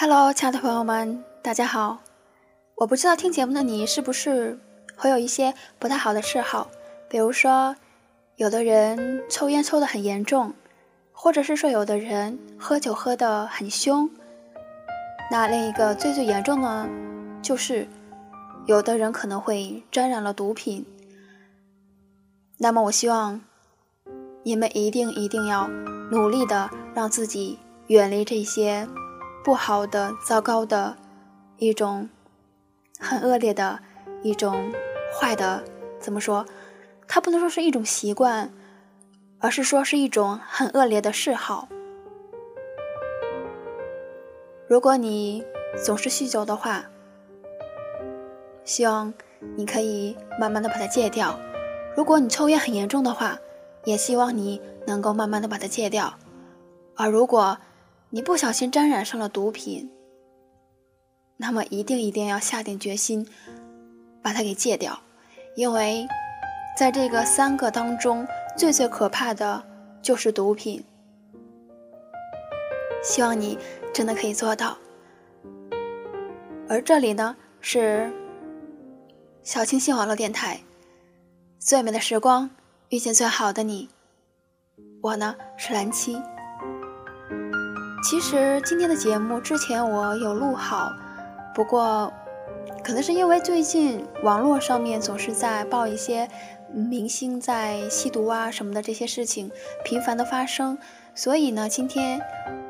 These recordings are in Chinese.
Hello，亲爱的朋友们，大家好。我不知道听节目的你是不是会有一些不太好的嗜好，比如说，有的人抽烟抽得很严重，或者是说有的人喝酒喝得很凶。那另一个最最严重的，就是有的人可能会沾染了毒品。那么我希望你们一定一定要努力的让自己远离这些。不好的、糟糕的一种，很恶劣的一种坏的，怎么说？它不能说是一种习惯，而是说是一种很恶劣的嗜好。如果你总是酗酒的话，希望你可以慢慢的把它戒掉；如果你抽烟很严重的话，也希望你能够慢慢的把它戒掉。而如果，你不小心沾染上了毒品，那么一定一定要下定决心把它给戒掉，因为在这个三个当中，最最可怕的就是毒品。希望你真的可以做到。而这里呢是小清新网络电台，最美的时光遇见最好的你，我呢是蓝七。其实今天的节目之前我有录好，不过可能是因为最近网络上面总是在报一些明星在吸毒啊什么的这些事情频繁的发生，所以呢，今天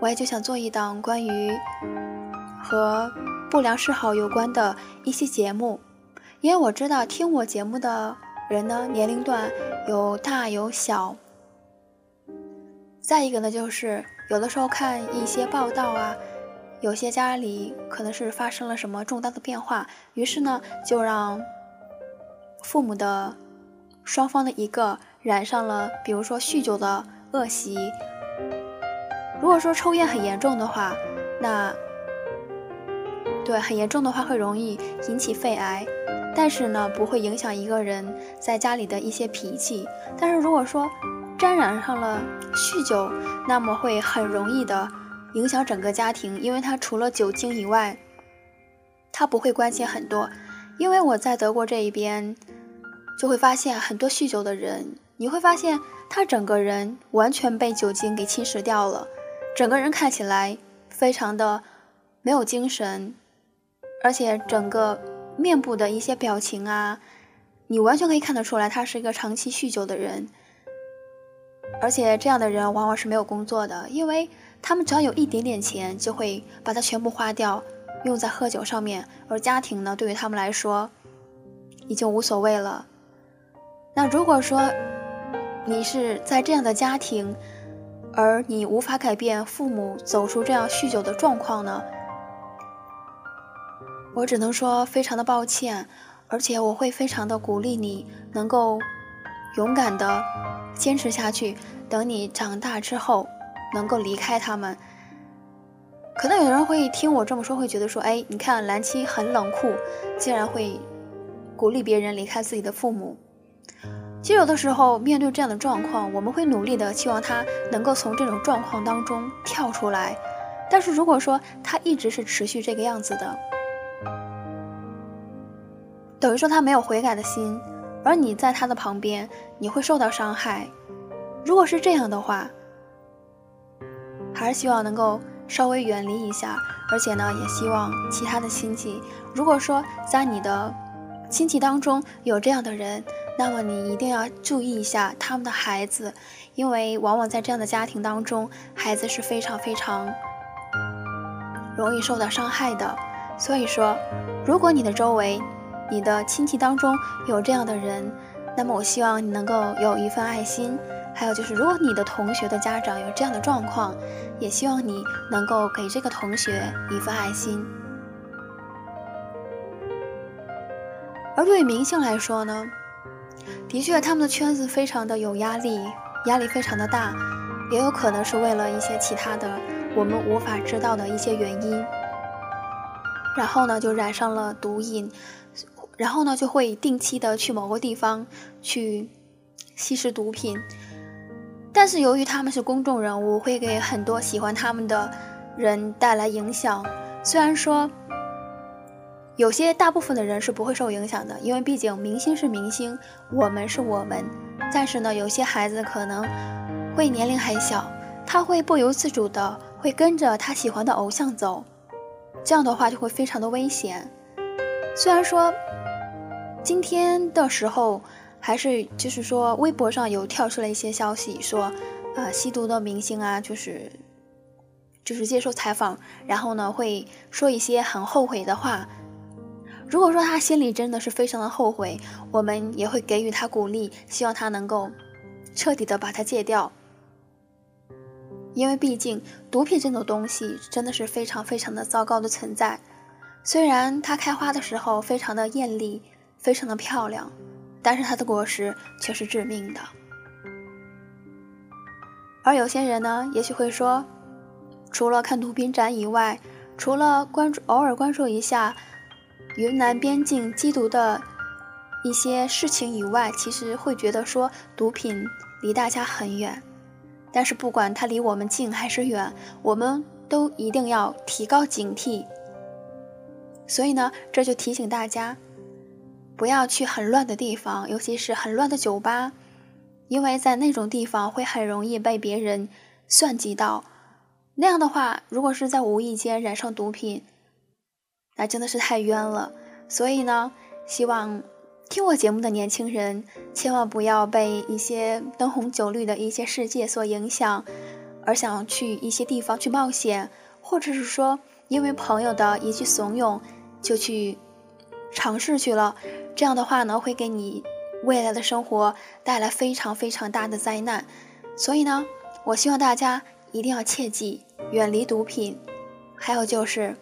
我也就想做一档关于和不良嗜好有关的一些节目，因为我知道听我节目的人呢年龄段有大有小，再一个呢就是。有的时候看一些报道啊，有些家里可能是发生了什么重大的变化，于是呢就让父母的双方的一个染上了，比如说酗酒的恶习。如果说抽烟很严重的话，那对很严重的话会容易引起肺癌，但是呢不会影响一个人在家里的一些脾气。但是如果说，沾染上了酗酒，那么会很容易的影响整个家庭，因为他除了酒精以外，他不会关心很多。因为我在德国这一边，就会发现很多酗酒的人，你会发现他整个人完全被酒精给侵蚀掉了，整个人看起来非常的没有精神，而且整个面部的一些表情啊，你完全可以看得出来，他是一个长期酗酒的人。而且这样的人往往是没有工作的，因为他们只要有一点点钱，就会把它全部花掉，用在喝酒上面。而家庭呢，对于他们来说，已经无所谓了。那如果说你是在这样的家庭，而你无法改变父母走出这样酗酒的状况呢？我只能说非常的抱歉，而且我会非常的鼓励你能够勇敢的。坚持下去，等你长大之后，能够离开他们。可能有人会听我这么说，会觉得说：“哎，你看蓝七很冷酷，竟然会鼓励别人离开自己的父母。”其实有的时候面对这样的状况，我们会努力的期望他能够从这种状况当中跳出来。但是如果说他一直是持续这个样子的，等于说他没有悔改的心。而你在他的旁边，你会受到伤害。如果是这样的话，还是希望能够稍微远离一下。而且呢，也希望其他的亲戚，如果说在你的亲戚当中有这样的人，那么你一定要注意一下他们的孩子，因为往往在这样的家庭当中，孩子是非常非常容易受到伤害的。所以说，如果你的周围，你的亲戚当中有这样的人，那么我希望你能够有一份爱心。还有就是，如果你的同学的家长有这样的状况，也希望你能够给这个同学一份爱心。而对于明星来说呢，的确他们的圈子非常的有压力，压力非常的大，也有可能是为了一些其他的我们无法知道的一些原因，然后呢就染上了毒瘾，然后呢就会定期的去某个地方去吸食毒品。但是由于他们是公众人物，会给很多喜欢他们的人带来影响。虽然说有些大部分的人是不会受影响的，因为毕竟明星是明星，我们是我们。但是呢，有些孩子可能会年龄还小，他会不由自主的会跟着他喜欢的偶像走，这样的话就会非常的危险。虽然说今天的时候。还是就是说，微博上有跳出了一些消息，说，呃，吸毒的明星啊，就是，就是接受采访，然后呢，会说一些很后悔的话。如果说他心里真的是非常的后悔，我们也会给予他鼓励，希望他能够彻底的把它戒掉。因为毕竟毒品这种东西真的是非常非常的糟糕的存在，虽然它开花的时候非常的艳丽，非常的漂亮。但是它的果实却是致命的。而有些人呢，也许会说，除了看毒品展以外，除了关注偶尔关注一下云南边境缉毒的一些事情以外，其实会觉得说毒品离大家很远。但是不管它离我们近还是远，我们都一定要提高警惕。所以呢，这就提醒大家。不要去很乱的地方，尤其是很乱的酒吧，因为在那种地方会很容易被别人算计到。那样的话，如果是在无意间染上毒品，那真的是太冤了。所以呢，希望听我节目的年轻人千万不要被一些灯红酒绿的一些世界所影响，而想去一些地方去冒险，或者是说因为朋友的一句怂恿就去尝试去了。这样的话呢，会给你未来的生活带来非常非常大的灾难。所以呢，我希望大家一定要切记远离毒品，还有就是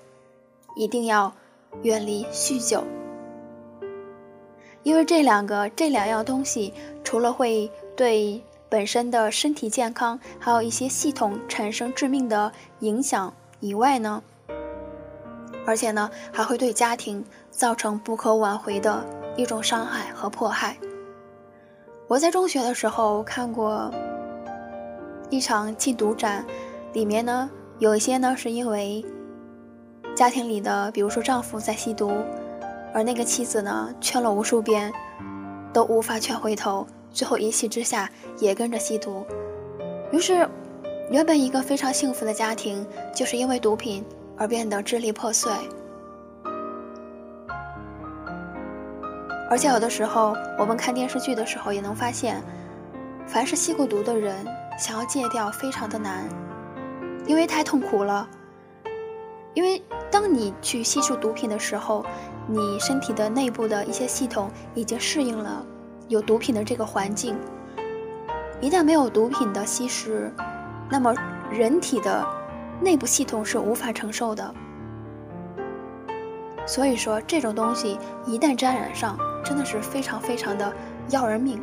一定要远离酗酒，因为这两个这两样东西，除了会对本身的身体健康，还有一些系统产生致命的影响以外呢，而且呢，还会对家庭造成不可挽回的。一种伤害和迫害。我在中学的时候看过一场禁毒展，里面呢有一些呢是因为家庭里的，比如说丈夫在吸毒，而那个妻子呢劝了无数遍都无法劝回头，最后一气之下也跟着吸毒。于是，原本一个非常幸福的家庭，就是因为毒品而变得支离破碎。而且有的时候，我们看电视剧的时候也能发现，凡是吸过毒的人，想要戒掉非常的难，因为太痛苦了。因为当你去吸收毒品的时候，你身体的内部的一些系统已经适应了有毒品的这个环境。一旦没有毒品的吸食，那么人体的内部系统是无法承受的。所以说，这种东西一旦沾染上，真的是非常非常的要人命。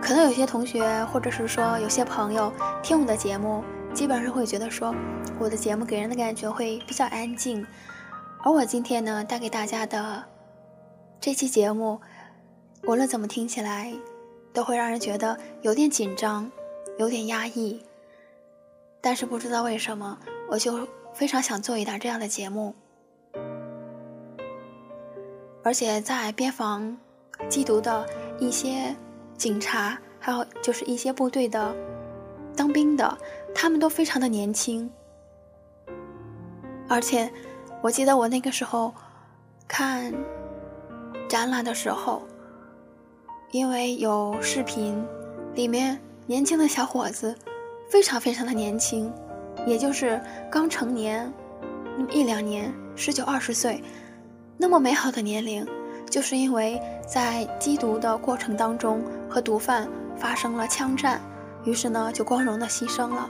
可能有些同学，或者是说有些朋友听我的节目，基本上会觉得说，我的节目给人的感觉会比较安静。而我今天呢，带给大家的这期节目，无论怎么听起来，都会让人觉得有点紧张，有点压抑。但是不知道为什么，我就非常想做一档这样的节目。而且在边防缉毒的一些警察，还有就是一些部队的当兵的，他们都非常的年轻。而且我记得我那个时候看展览的时候，因为有视频，里面年轻的小伙子非常非常的年轻，也就是刚成年一两年，十九二十岁。那么美好的年龄，就是因为在缉毒的过程当中和毒贩发生了枪战，于是呢就光荣的牺牲了。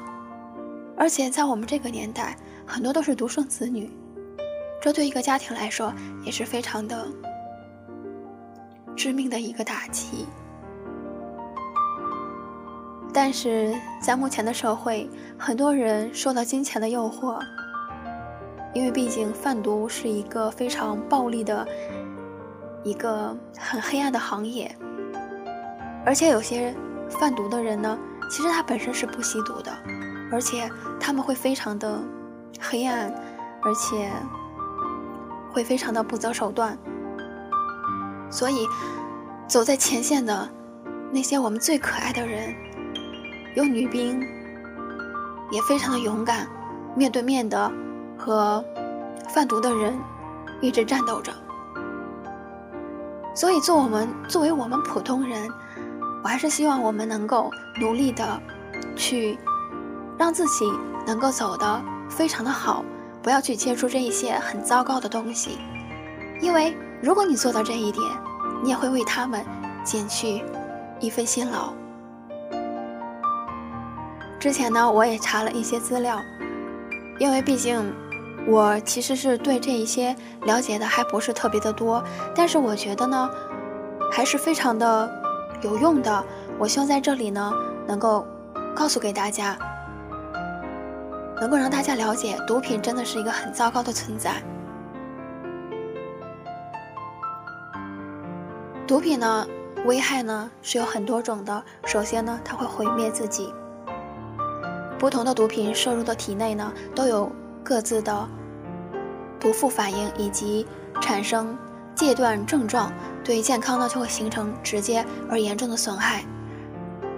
而且在我们这个年代，很多都是独生子女，这对一个家庭来说也是非常的致命的一个打击。但是在目前的社会，很多人受到金钱的诱惑，因为毕竟贩毒是一个非常暴利的、一个很黑暗的行业，而且有些贩毒的人呢，其实他本身是不吸毒的，而且他们会非常的黑暗，而且会非常的不择手段，所以走在前线的那些我们最可爱的人。有女兵，也非常的勇敢，面对面的和贩毒的人一直战斗着。所以，做我们作为我们普通人，我还是希望我们能够努力的去让自己能够走得非常的好，不要去接触这一些很糟糕的东西。因为如果你做到这一点，你也会为他们减去一份辛劳。之前呢，我也查了一些资料，因为毕竟我其实是对这一些了解的还不是特别的多，但是我觉得呢，还是非常的有用的。我希望在这里呢，能够告诉给大家，能够让大家了解，毒品真的是一个很糟糕的存在。毒品呢，危害呢是有很多种的。首先呢，它会毁灭自己。不同的毒品摄入的体内呢，都有各自的毒副反应，以及产生戒断症状，对健康呢就会形成直接而严重的损害。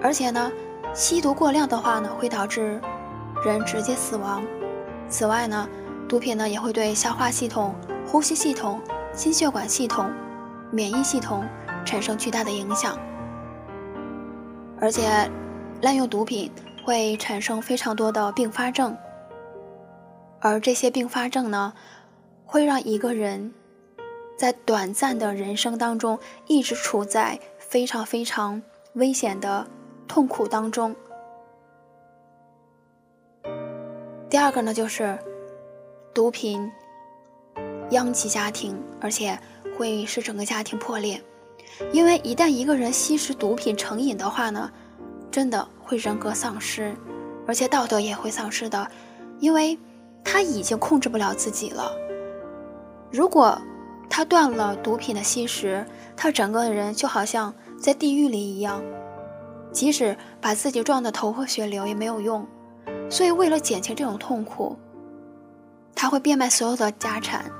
而且呢，吸毒过量的话呢，会导致人直接死亡。此外呢，毒品呢也会对消化系统、呼吸系统、心血管系统、免疫系统产生巨大的影响。而且，滥用毒品。会产生非常多的并发症，而这些并发症呢，会让一个人在短暂的人生当中一直处在非常非常危险的痛苦当中。第二个呢，就是毒品殃及家庭，而且会使整个家庭破裂，因为一旦一个人吸食毒品成瘾的话呢，真的。会人格丧失，而且道德也会丧失的，因为他已经控制不了自己了。如果他断了毒品的吸食，他整个人就好像在地狱里一样，即使把自己撞得头破血流也没有用。所以，为了减轻这种痛苦，他会变卖所有的家产，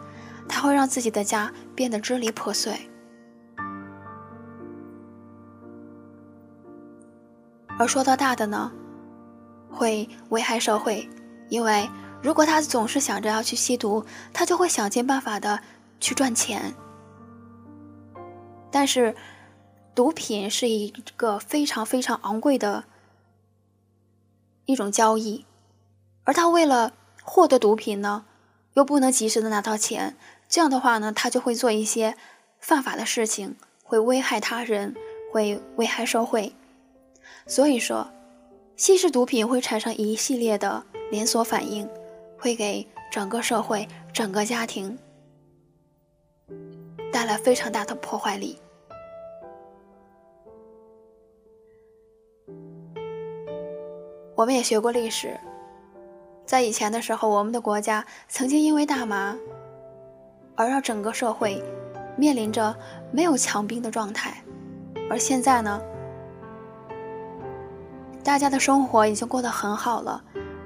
他会让自己的家变得支离破碎。而说到大的呢，会危害社会，因为如果他总是想着要去吸毒，他就会想尽办法的去赚钱。但是，毒品是一个非常非常昂贵的一种交易，而他为了获得毒品呢，又不能及时的拿到钱，这样的话呢，他就会做一些犯法的事情，会危害他人，会危害社会。所以说，吸食毒品会产生一系列的连锁反应，会给整个社会、整个家庭带来非常大的破坏力。我们也学过历史，在以前的时候，我们的国家曾经因为大麻而让整个社会面临着没有强兵的状态，而现在呢？大家的生活已经过得很好了，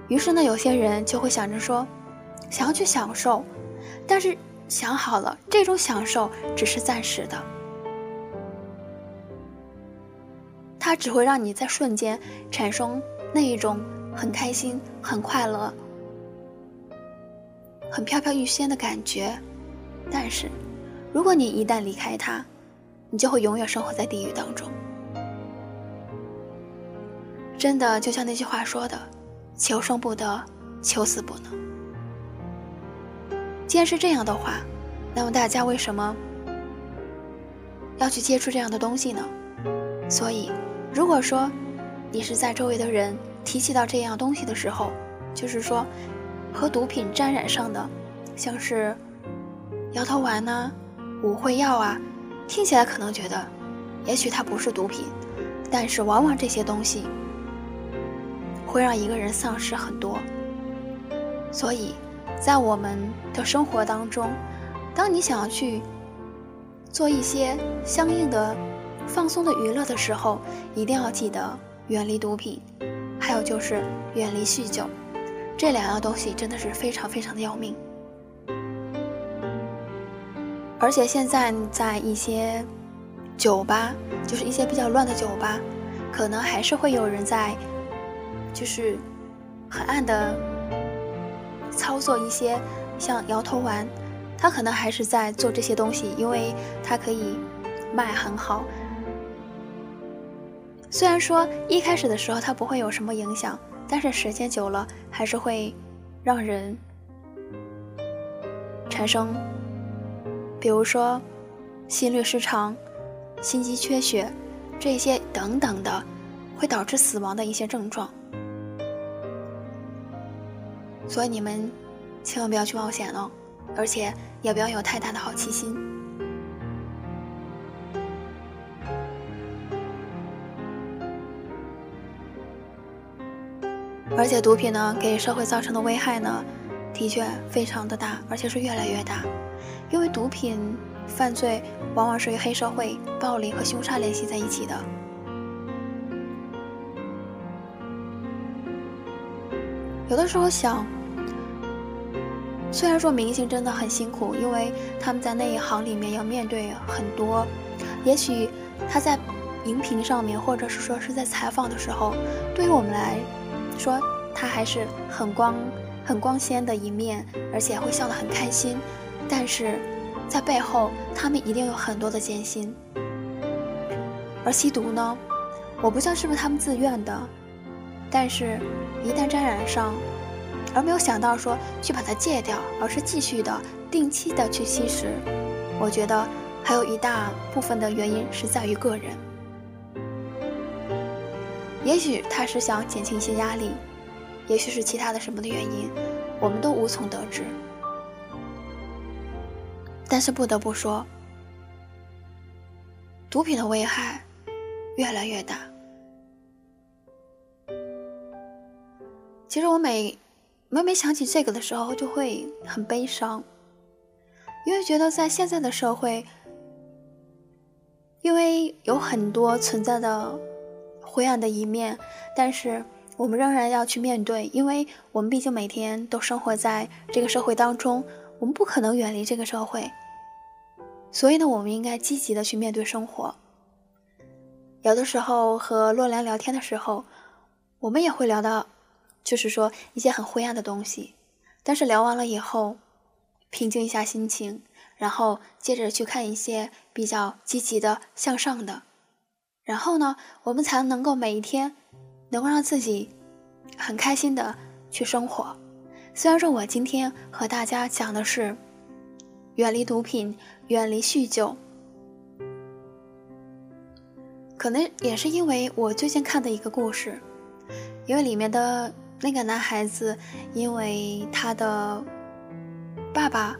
于是呢，有些人就会想着说，想要去享受，但是想好了，这种享受只是暂时的，它只会让你在瞬间产生那一种很开心、很快乐、很飘飘欲仙的感觉，但是，如果你一旦离开它，你就会永远生活在地狱当中。真的就像那句话说的：“求生不得，求死不能。”既然是这样的话，那么大家为什么要去接触这样的东西呢？所以，如果说你是在周围的人提起到这样东西的时候，就是说和毒品沾染上的，像是摇头丸呢、五会药啊，听起来可能觉得，也许它不是毒品，但是往往这些东西会让一个人丧失很多。所以，在我们的生活当中，当你想要去做一些相应的放松的娱乐的时候，一定要记得远离毒品，还有就是远离酗酒，这两样东西真的是非常非常的要命。而且现在在一些酒吧，就是一些比较乱的酒吧，可能还是会有人在，就是很暗的操作一些像摇头丸，他可能还是在做这些东西，因为它可以卖很好。虽然说一开始的时候它不会有什么影响，但是时间久了还是会让人产生。比如说，心律失常、心肌缺血，这些等等的，会导致死亡的一些症状。所以你们千万不要去冒险哦，而且也不要有太大的好奇心。而且毒品呢，给社会造成的危害呢，的确非常的大，而且是越来越大。因为毒品犯罪往往是与黑社会、暴力和凶杀联系在一起的。有的时候想，虽然说明星真的很辛苦，因为他们在那一行里面要面对很多，也许他在荧屏上面，或者是说是在采访的时候，对于我们来说，他还是很光、很光鲜的一面，而且会笑得很开心。但是，在背后，他们一定有很多的艰辛。而吸毒呢，我不知道是不是他们自愿的，但是，一旦沾染上，而没有想到说去把它戒掉，而是继续的、定期的去吸食，我觉得还有一大部分的原因是在于个人。也许他是想减轻一些压力，也许是其他的什么的原因，我们都无从得知。但是不得不说，毒品的危害越来越大。其实我每每每想起这个的时候，就会很悲伤，因为觉得在现在的社会，因为有很多存在的灰暗的一面，但是我们仍然要去面对，因为我们毕竟每天都生活在这个社会当中，我们不可能远离这个社会。所以呢，我们应该积极的去面对生活。有的时候和洛良聊天的时候，我们也会聊到，就是说一些很灰暗的东西。但是聊完了以后，平静一下心情，然后接着去看一些比较积极的、向上的，然后呢，我们才能够每一天能够让自己很开心的去生活。虽然说我今天和大家讲的是。远离毒品，远离酗酒。可能也是因为我最近看的一个故事，因为里面的那个男孩子，因为他的爸爸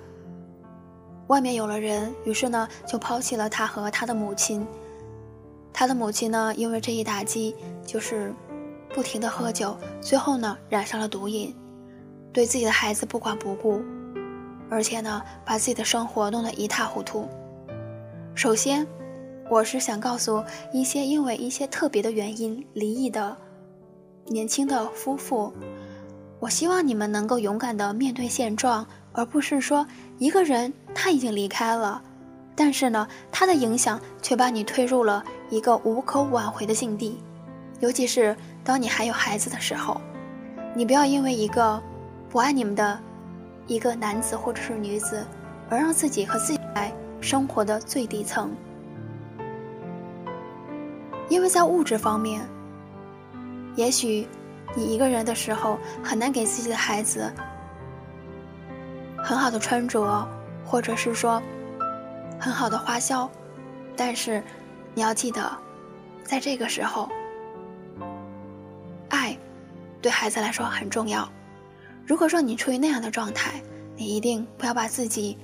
外面有了人，于是呢就抛弃了他和他的母亲。他的母亲呢，因为这一打击，就是不停的喝酒，最后呢染上了毒瘾，对自己的孩子不管不顾。而且呢，把自己的生活弄得一塌糊涂。首先，我是想告诉一些因为一些特别的原因离异的年轻的夫妇，我希望你们能够勇敢的面对现状，而不是说一个人他已经离开了，但是呢，他的影响却把你推入了一个无可挽回的境地。尤其是当你还有孩子的时候，你不要因为一个不爱你们的。一个男子或者是女子，而让自己和自己来生活的最底层，因为在物质方面，也许你一个人的时候很难给自己的孩子很好的穿着，或者是说很好的花销，但是你要记得，在这个时候，爱对孩子来说很重要。如果说你处于那样的状态，你一定不要把自己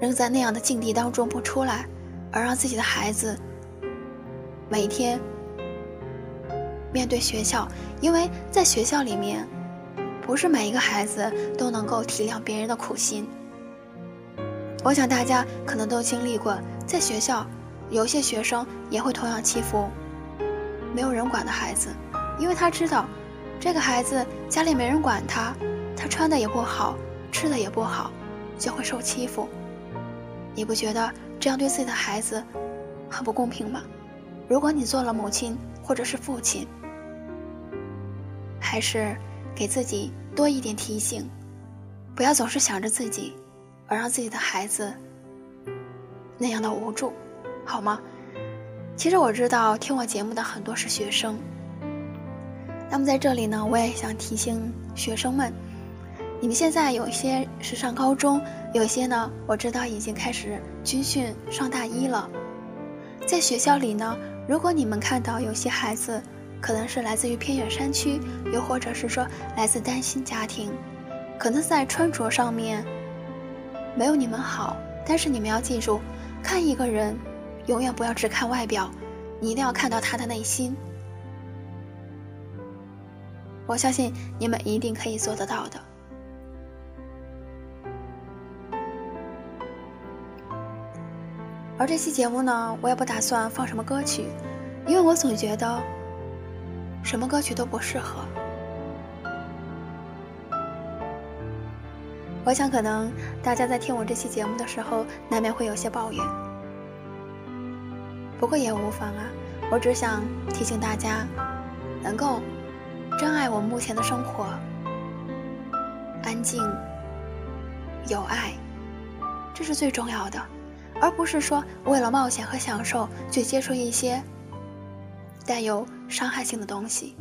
扔在那样的境地当中不出来，而让自己的孩子每天面对学校，因为在学校里面，不是每一个孩子都能够体谅别人的苦心。我想大家可能都经历过，在学校，有些学生也会同样欺负没有人管的孩子，因为他知道这个孩子家里没人管他，他穿的也不好，吃的也不好，就会受欺负。你不觉得这样对自己的孩子很不公平吗？如果你做了母亲或者是父亲，还是给自己多一点提醒，不要总是想着自己。而让自己的孩子那样的无助，好吗？其实我知道听我节目的很多是学生。那么在这里呢，我也想提醒学生们，你们现在有些是上高中，有些呢，我知道已经开始军训上大一了。在学校里呢，如果你们看到有些孩子可能是来自于偏远山区，又或者是说来自单亲家庭，可能在穿着上面。没有你们好，但是你们要记住，看一个人，永远不要只看外表，你一定要看到他的内心。我相信你们一定可以做得到的。而这期节目呢，我也不打算放什么歌曲，因为我总觉得，什么歌曲都不适合。我想，可能大家在听我这期节目的时候，难免会有些抱怨。不过也无妨啊，我只想提醒大家，能够珍爱我目前的生活，安静、有爱，这是最重要的，而不是说为了冒险和享受去接触一些带有伤害性的东西。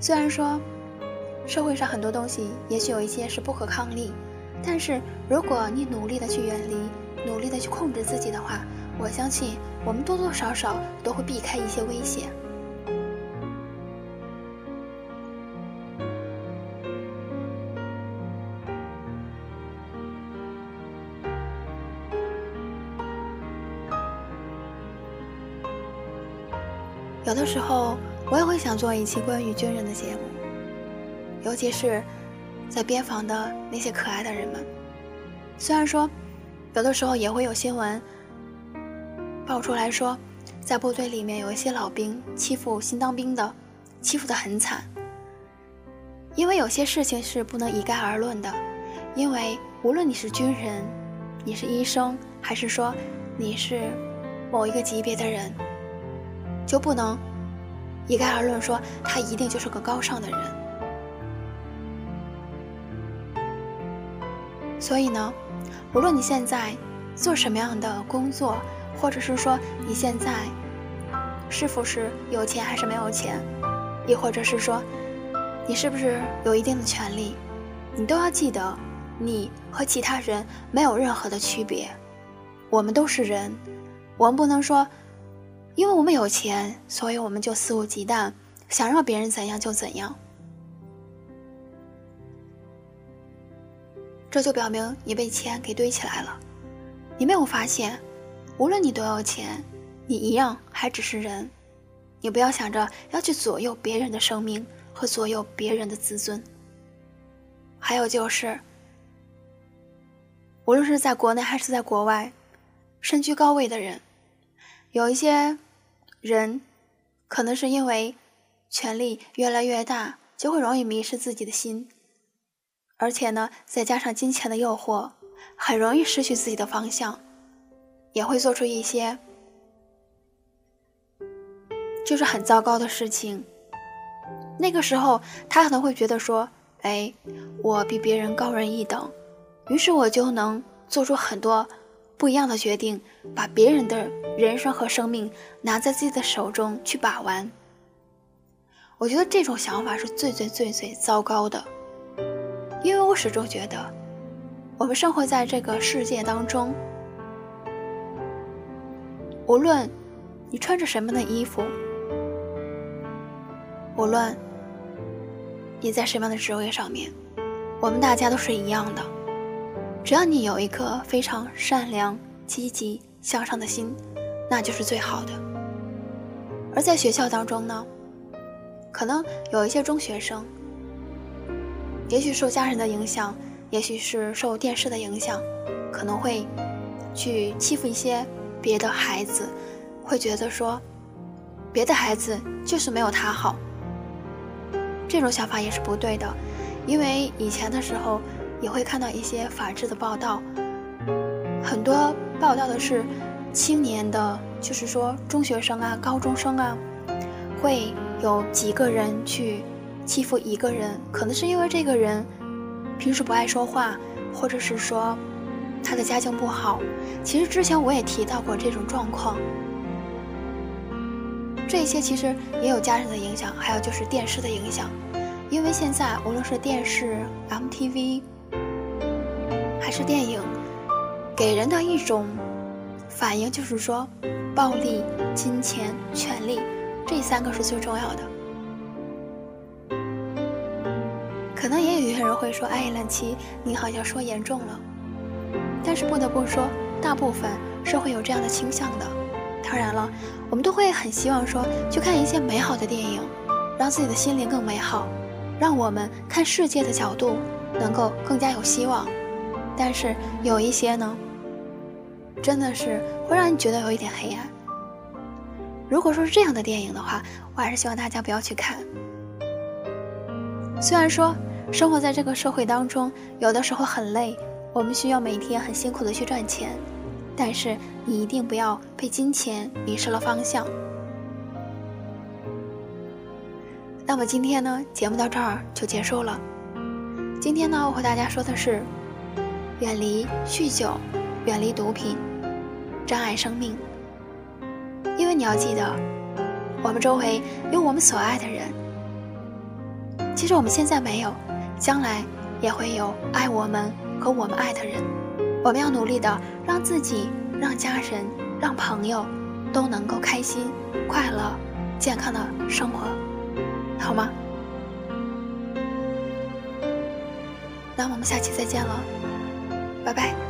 虽然说。社会上很多东西，也许有一些是不可抗力，但是如果你努力的去远离，努力的去控制自己的话，我相信我们多多少少都会避开一些危险。有的时候，我也会想做一期关于军人的节目。尤其是，在边防的那些可爱的人们，虽然说，有的时候也会有新闻爆出来说，在部队里面有一些老兵欺负新当兵的，欺负的很惨。因为有些事情是不能一概而论的，因为无论你是军人，你是医生，还是说你是某一个级别的人，就不能一概而论说他一定就是个高尚的人。所以呢，无论你现在做什么样的工作，或者是说你现在是否是有钱还是没有钱，亦或者是说你是不是有一定的权利，你都要记得，你和其他人没有任何的区别。我们都是人，我们不能说，因为我们有钱，所以我们就肆无忌惮，想让别人怎样就怎样。这就表明你被钱给堆起来了。你没有发现，无论你多有钱，你一样还只是人。你不要想着要去左右别人的生命和左右别人的自尊。还有就是，无论是在国内还是在国外，身居高位的人，有一些人，可能是因为权力越来越大，就会容易迷失自己的心。而且呢，再加上金钱的诱惑，很容易失去自己的方向，也会做出一些就是很糟糕的事情。那个时候，他可能会觉得说：“哎，我比别人高人一等，于是我就能做出很多不一样的决定，把别人的人生和生命拿在自己的手中去把玩。”我觉得这种想法是最最最最糟糕的。因为我始终觉得，我们生活在这个世界当中，无论你穿着什么样的衣服，无论你在什么样的职位上面，我们大家都是一样的，只要你有一颗非常善良、积极向上的心，那就是最好的。而在学校当中呢，可能有一些中学生，也许受家人的影响，也许是受电视的影响，可能会去欺负一些别的孩子，会觉得说，别的孩子就是没有他好。这种想法也是不对的，因为以前的时候。也会看到一些法制的报道，很多报道的是青年的，就是说中学生啊、高中生啊，会有几个人去欺负一个人，可能是因为这个人平时不爱说话，或者是说他的家境不好。其实之前我也提到过这种状况，这些其实也有家人的影响，还有就是电视的影响，因为现在无论是电视、MTV。还是电影给人的一种反应，就是说，暴力、金钱、权力这三个是最重要的。可能也有一些人会说：“哎，冷七，你好像说严重了。”但是不得不说，大部分是会有这样的倾向的。当然了，我们都会很希望说去看一些美好的电影，让自己的心灵更美好，让我们看世界的角度能够更加有希望。但是有一些呢，真的是会让你觉得有一点黑暗。如果说是这样的电影的话，我还是希望大家不要去看。虽然说生活在这个社会当中，有的时候很累，我们需要每天很辛苦的去赚钱，但是你一定不要被金钱迷失了方向。那么今天呢，节目到这儿就结束了。今天呢，我和大家说的是。远离酗酒，远离毒品，珍爱生命。因为你要记得，我们周围有我们所爱的人。其实我们现在没有，将来也会有爱我们和我们爱的人。我们要努力的让自己、让家人、让朋友都能够开心、快乐、健康的生活，好吗？那我们下期再见了。拜拜。